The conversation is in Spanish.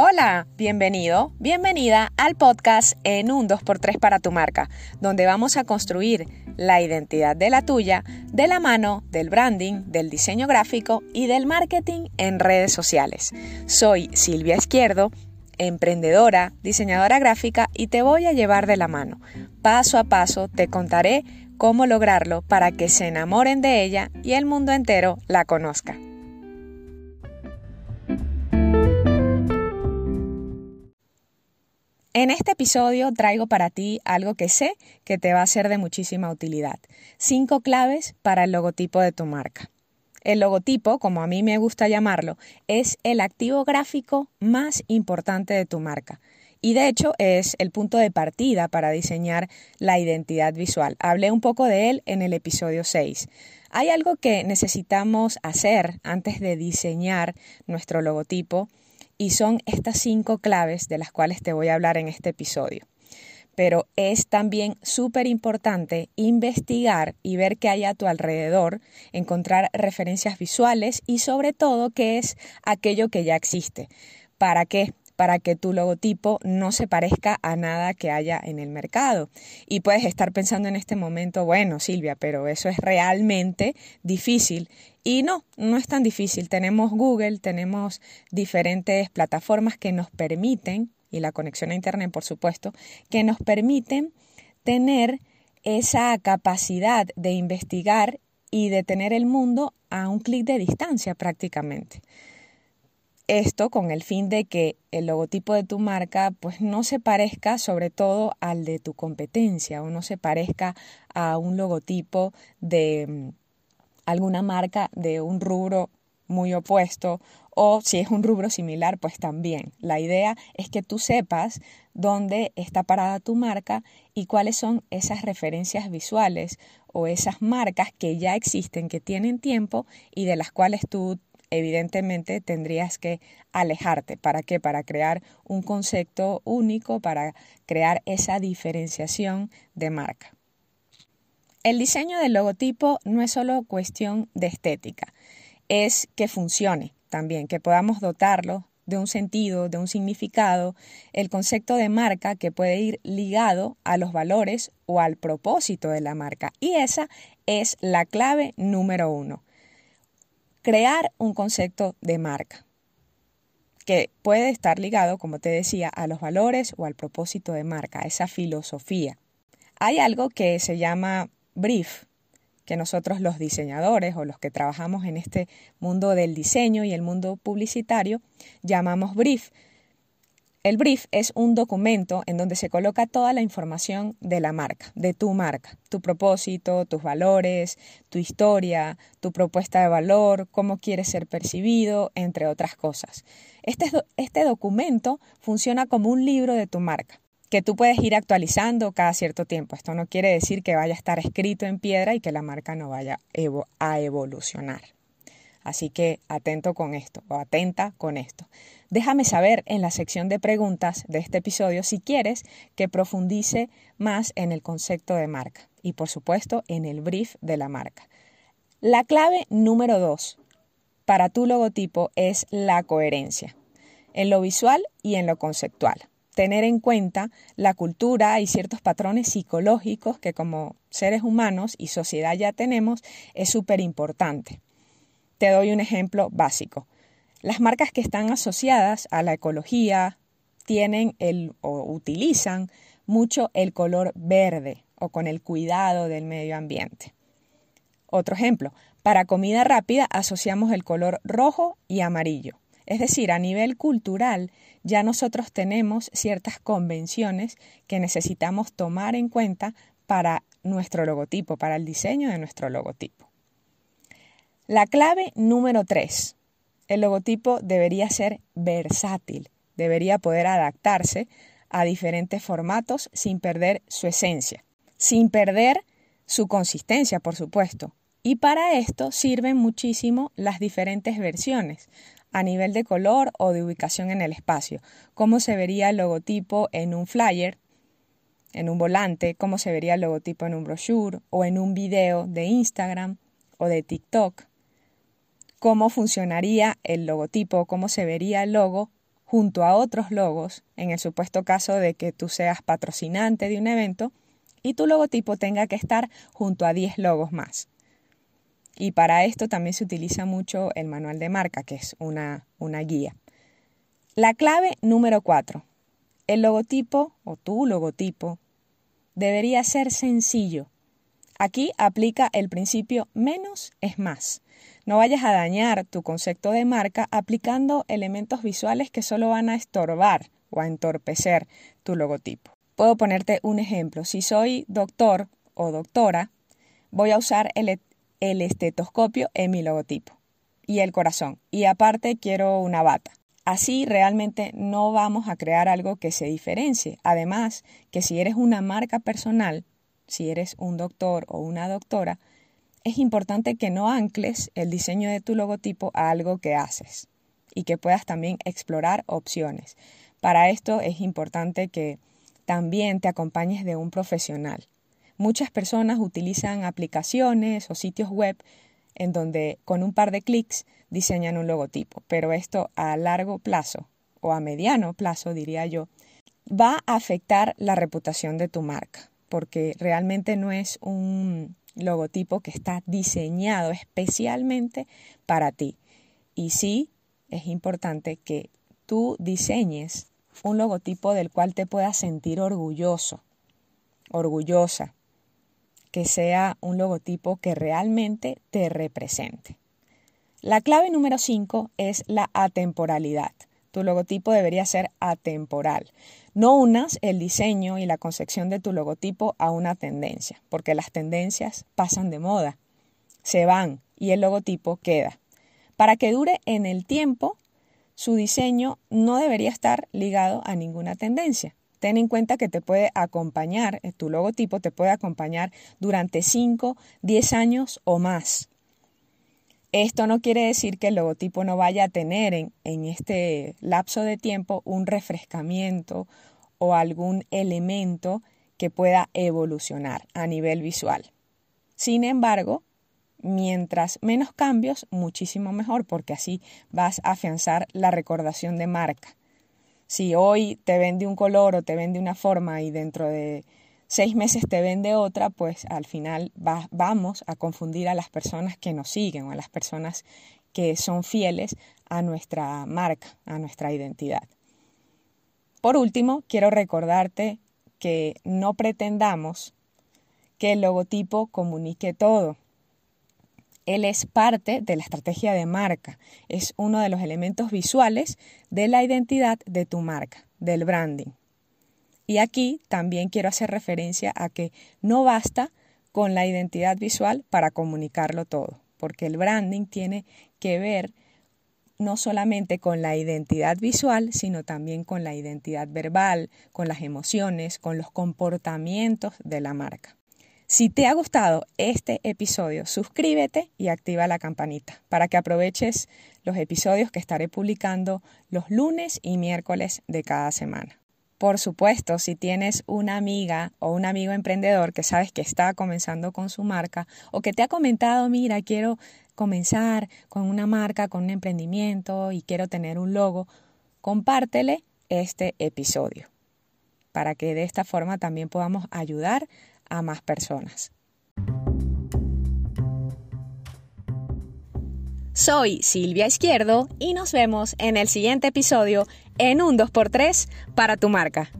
Hola, bienvenido, bienvenida al podcast en un 2x3 para tu marca, donde vamos a construir la identidad de la tuya de la mano del branding, del diseño gráfico y del marketing en redes sociales. Soy Silvia Izquierdo, emprendedora, diseñadora gráfica y te voy a llevar de la mano. Paso a paso te contaré cómo lograrlo para que se enamoren de ella y el mundo entero la conozca. En este episodio traigo para ti algo que sé que te va a ser de muchísima utilidad. Cinco claves para el logotipo de tu marca. El logotipo, como a mí me gusta llamarlo, es el activo gráfico más importante de tu marca. Y de hecho es el punto de partida para diseñar la identidad visual. Hablé un poco de él en el episodio 6. Hay algo que necesitamos hacer antes de diseñar nuestro logotipo y son estas cinco claves de las cuales te voy a hablar en este episodio. Pero es también súper importante investigar y ver qué hay a tu alrededor, encontrar referencias visuales y sobre todo qué es aquello que ya existe. ¿Para qué? Para que tu logotipo no se parezca a nada que haya en el mercado. Y puedes estar pensando en este momento, bueno, Silvia, pero eso es realmente difícil. Y no, no es tan difícil. Tenemos Google, tenemos diferentes plataformas que nos permiten, y la conexión a Internet, por supuesto, que nos permiten tener esa capacidad de investigar y de tener el mundo a un clic de distancia prácticamente. Esto con el fin de que el logotipo de tu marca pues no se parezca sobre todo al de tu competencia o no se parezca a un logotipo de mm, alguna marca de un rubro muy opuesto o si es un rubro similar, pues también. La idea es que tú sepas dónde está parada tu marca y cuáles son esas referencias visuales o esas marcas que ya existen, que tienen tiempo y de las cuales tú evidentemente tendrías que alejarte. ¿Para qué? Para crear un concepto único, para crear esa diferenciación de marca. El diseño del logotipo no es solo cuestión de estética, es que funcione también, que podamos dotarlo de un sentido, de un significado, el concepto de marca que puede ir ligado a los valores o al propósito de la marca. Y esa es la clave número uno crear un concepto de marca que puede estar ligado, como te decía, a los valores o al propósito de marca, a esa filosofía. Hay algo que se llama brief, que nosotros los diseñadores o los que trabajamos en este mundo del diseño y el mundo publicitario llamamos brief, el brief es un documento en donde se coloca toda la información de la marca, de tu marca, tu propósito, tus valores, tu historia, tu propuesta de valor, cómo quieres ser percibido, entre otras cosas. Este, este documento funciona como un libro de tu marca que tú puedes ir actualizando cada cierto tiempo. Esto no quiere decir que vaya a estar escrito en piedra y que la marca no vaya a evolucionar. Así que atento con esto o atenta con esto. Déjame saber en la sección de preguntas de este episodio si quieres que profundice más en el concepto de marca y por supuesto en el brief de la marca. La clave número dos para tu logotipo es la coherencia, en lo visual y en lo conceptual. Tener en cuenta la cultura y ciertos patrones psicológicos que como seres humanos y sociedad ya tenemos es súper importante. Te doy un ejemplo básico. Las marcas que están asociadas a la ecología tienen el o utilizan mucho el color verde o con el cuidado del medio ambiente. Otro ejemplo, para comida rápida asociamos el color rojo y amarillo. Es decir, a nivel cultural ya nosotros tenemos ciertas convenciones que necesitamos tomar en cuenta para nuestro logotipo, para el diseño de nuestro logotipo. La clave número tres. El logotipo debería ser versátil, debería poder adaptarse a diferentes formatos sin perder su esencia, sin perder su consistencia, por supuesto. Y para esto sirven muchísimo las diferentes versiones a nivel de color o de ubicación en el espacio. Cómo se vería el logotipo en un flyer, en un volante, cómo se vería el logotipo en un brochure o en un video de Instagram o de TikTok cómo funcionaría el logotipo, cómo se vería el logo junto a otros logos, en el supuesto caso de que tú seas patrocinante de un evento, y tu logotipo tenga que estar junto a 10 logos más. Y para esto también se utiliza mucho el manual de marca, que es una, una guía. La clave número 4. El logotipo o tu logotipo debería ser sencillo. Aquí aplica el principio menos es más. No vayas a dañar tu concepto de marca aplicando elementos visuales que solo van a estorbar o a entorpecer tu logotipo. Puedo ponerte un ejemplo. Si soy doctor o doctora, voy a usar el, el estetoscopio en mi logotipo y el corazón. Y aparte quiero una bata. Así realmente no vamos a crear algo que se diferencie. Además, que si eres una marca personal, si eres un doctor o una doctora, es importante que no ancles el diseño de tu logotipo a algo que haces y que puedas también explorar opciones. Para esto es importante que también te acompañes de un profesional. Muchas personas utilizan aplicaciones o sitios web en donde con un par de clics diseñan un logotipo, pero esto a largo plazo o a mediano plazo, diría yo, va a afectar la reputación de tu marca, porque realmente no es un logotipo que está diseñado especialmente para ti. Y sí, es importante que tú diseñes un logotipo del cual te puedas sentir orgulloso, orgullosa, que sea un logotipo que realmente te represente. La clave número 5 es la atemporalidad. Tu logotipo debería ser atemporal. No unas el diseño y la concepción de tu logotipo a una tendencia, porque las tendencias pasan de moda, se van y el logotipo queda. Para que dure en el tiempo, su diseño no debería estar ligado a ninguna tendencia. Ten en cuenta que te puede acompañar, eh, tu logotipo te puede acompañar durante 5, 10 años o más. Esto no quiere decir que el logotipo no vaya a tener en, en, este lapso de tiempo un refrescamiento o algún elemento que pueda evolucionar a nivel visual. Sin embargo, mientras menos cambios, muchísimo mejor, porque así vas a afianzar la recordación de marca. Si hoy te vende un color o te vende una forma y dentro de seis meses te vende otra, pues al final vamos a confundir a las personas que nos siguen o a las personas que son fieles a nuestra marca, a nuestra identidad. Por último, quiero recordarte que no pretendamos que el logotipo comunique todo. Él es parte de la estrategia de marca, es uno de los elementos visuales de la identidad de tu marca, del branding. Y aquí también quiero hacer referencia a que no basta con la identidad visual para comunicarlo todo, porque el branding tiene que ver no solamente con la identidad visual, sino también con la identidad verbal, con las emociones, con los comportamientos de la marca. Si te ha gustado este episodio, suscríbete y activa la campanita para que aproveches los episodios que estaré publicando los lunes y miércoles de cada semana. Por supuesto, si tienes una amiga o un amigo emprendedor que sabes que está comenzando con su marca o que te ha comentado, mira, quiero comenzar con una marca, con un emprendimiento y quiero tener un logo, compártele este episodio para que de esta forma también podamos ayudar a más personas. Soy Silvia Izquierdo y nos vemos en el siguiente episodio en un 2x3 para tu marca.